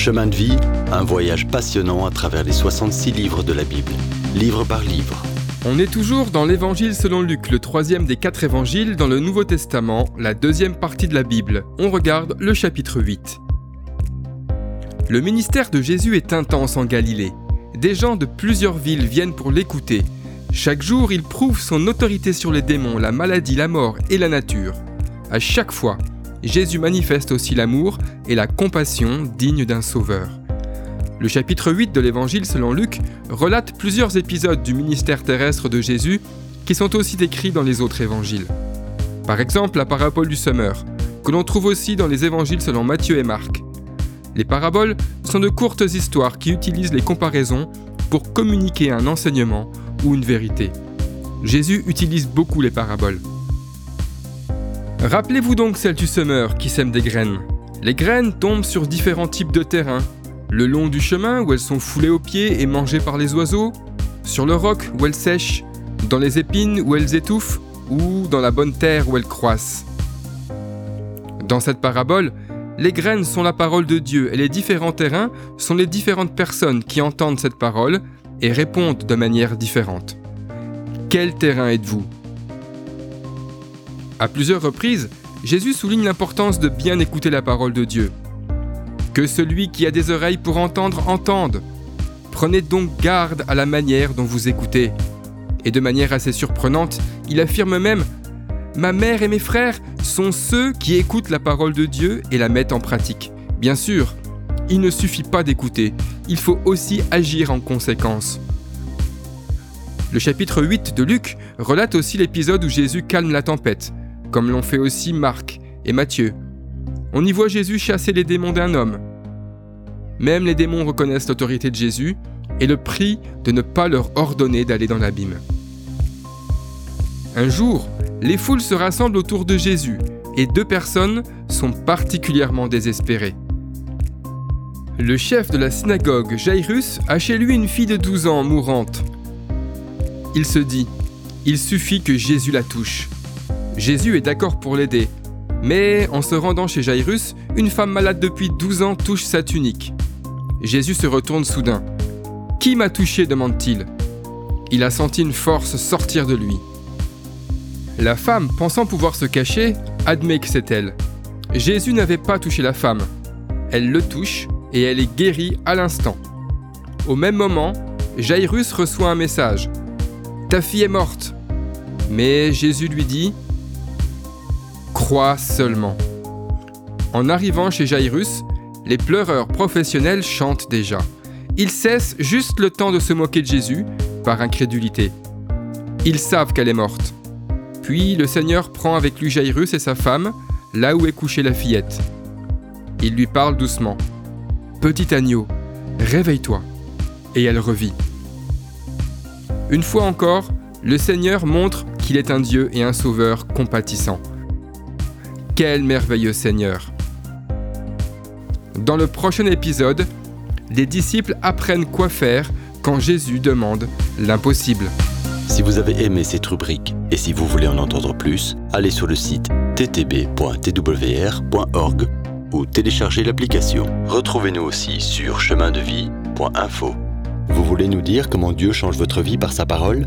Chemin de vie, un voyage passionnant à travers les 66 livres de la Bible, livre par livre. On est toujours dans l'Évangile selon Luc, le troisième des quatre évangiles dans le Nouveau Testament, la deuxième partie de la Bible. On regarde le chapitre 8. Le ministère de Jésus est intense en Galilée. Des gens de plusieurs villes viennent pour l'écouter. Chaque jour, il prouve son autorité sur les démons, la maladie, la mort et la nature. À chaque fois, Jésus manifeste aussi l'amour et la compassion digne d'un sauveur. Le chapitre 8 de l'Évangile selon Luc relate plusieurs épisodes du ministère terrestre de Jésus qui sont aussi décrits dans les autres évangiles. Par exemple, la parabole du semeur, que l'on trouve aussi dans les évangiles selon Matthieu et Marc. Les paraboles sont de courtes histoires qui utilisent les comparaisons pour communiquer un enseignement ou une vérité. Jésus utilise beaucoup les paraboles. Rappelez-vous donc celle du semeur qui sème des graines. Les graines tombent sur différents types de terrains. Le long du chemin où elles sont foulées aux pieds et mangées par les oiseaux, sur le roc où elles sèchent, dans les épines où elles étouffent, ou dans la bonne terre où elles croissent. Dans cette parabole, les graines sont la parole de Dieu et les différents terrains sont les différentes personnes qui entendent cette parole et répondent de manière différente. Quel terrain êtes-vous? À plusieurs reprises, Jésus souligne l'importance de bien écouter la parole de Dieu. Que celui qui a des oreilles pour entendre entende. Prenez donc garde à la manière dont vous écoutez. Et de manière assez surprenante, il affirme même Ma mère et mes frères sont ceux qui écoutent la parole de Dieu et la mettent en pratique. Bien sûr, il ne suffit pas d'écouter, il faut aussi agir en conséquence. Le chapitre 8 de Luc relate aussi l'épisode où Jésus calme la tempête, comme l'ont fait aussi Marc et Matthieu. On y voit Jésus chasser les démons d'un homme. Même les démons reconnaissent l'autorité de Jésus et le prient de ne pas leur ordonner d'aller dans l'abîme. Un jour, les foules se rassemblent autour de Jésus et deux personnes sont particulièrement désespérées. Le chef de la synagogue, Jairus, a chez lui une fille de 12 ans mourante. Il se dit, il suffit que Jésus la touche. Jésus est d'accord pour l'aider, mais en se rendant chez Jairus, une femme malade depuis 12 ans touche sa tunique. Jésus se retourne soudain. Qui m'a touché? demande-t-il. Il a senti une force sortir de lui. La femme, pensant pouvoir se cacher, admet que c'est elle. Jésus n'avait pas touché la femme. Elle le touche et elle est guérie à l'instant. Au même moment, Jairus reçoit un message. Ta fille est morte. Mais Jésus lui dit, Crois seulement. En arrivant chez Jairus, les pleureurs professionnels chantent déjà. Ils cessent juste le temps de se moquer de Jésus par incrédulité. Ils savent qu'elle est morte. Puis le Seigneur prend avec lui Jairus et sa femme, là où est couchée la fillette. Il lui parle doucement. Petit agneau, réveille-toi. Et elle revit. Une fois encore, le Seigneur montre qu'il est un Dieu et un Sauveur compatissant. Quel merveilleux Seigneur. Dans le prochain épisode, les disciples apprennent quoi faire quand Jésus demande l'impossible. Si vous avez aimé cette rubrique et si vous voulez en entendre plus, allez sur le site ttb.twr.org ou téléchargez l'application. Retrouvez-nous aussi sur chemindevie.info. Vous voulez nous dire comment Dieu change votre vie par sa parole?